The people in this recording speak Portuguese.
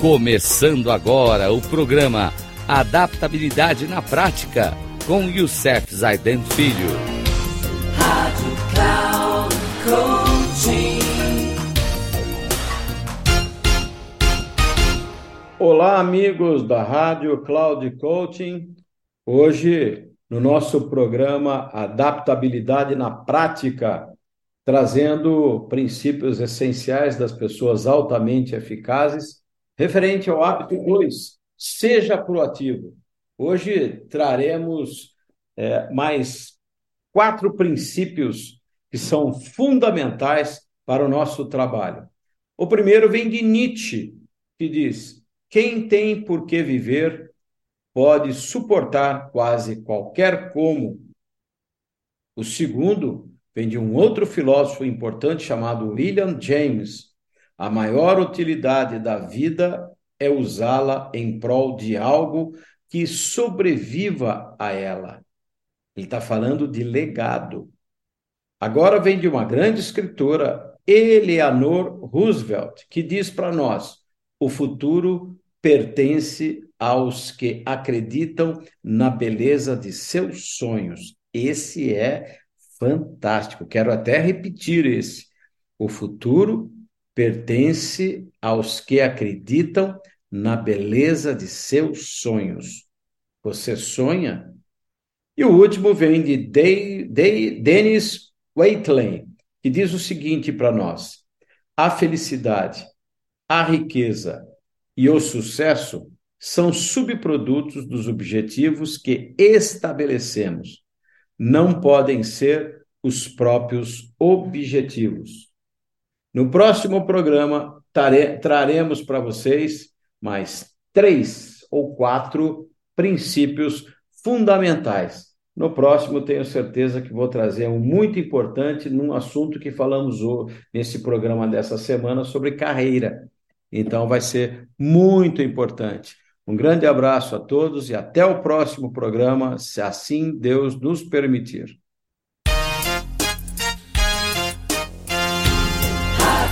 Começando agora o programa Adaptabilidade na Prática com Youssef Zaiden Filho. Rádio Cloud Olá, amigos da Rádio Cloud Coaching. Hoje, no nosso programa Adaptabilidade na Prática, trazendo princípios essenciais das pessoas altamente eficazes Referente ao hábito 2, seja proativo. Hoje traremos é, mais quatro princípios que são fundamentais para o nosso trabalho. O primeiro vem de Nietzsche, que diz: quem tem por que viver pode suportar quase qualquer como. O segundo vem de um outro filósofo importante chamado William James, a maior utilidade da vida é usá-la em prol de algo que sobreviva a ela. Ele está falando de legado. Agora vem de uma grande escritora, Eleanor Roosevelt, que diz para nós: o futuro pertence aos que acreditam na beleza de seus sonhos. Esse é fantástico. Quero até repetir esse. O futuro pertence aos que acreditam na beleza de seus sonhos. Você sonha? E o último vem de Day, Day, Dennis Waitley, que diz o seguinte para nós: a felicidade, a riqueza e o sucesso são subprodutos dos objetivos que estabelecemos. Não podem ser os próprios objetivos. No próximo programa, tare, traremos para vocês mais três ou quatro princípios fundamentais. No próximo, tenho certeza que vou trazer um muito importante num assunto que falamos nesse programa dessa semana sobre carreira. Então, vai ser muito importante. Um grande abraço a todos e até o próximo programa, se assim Deus nos permitir.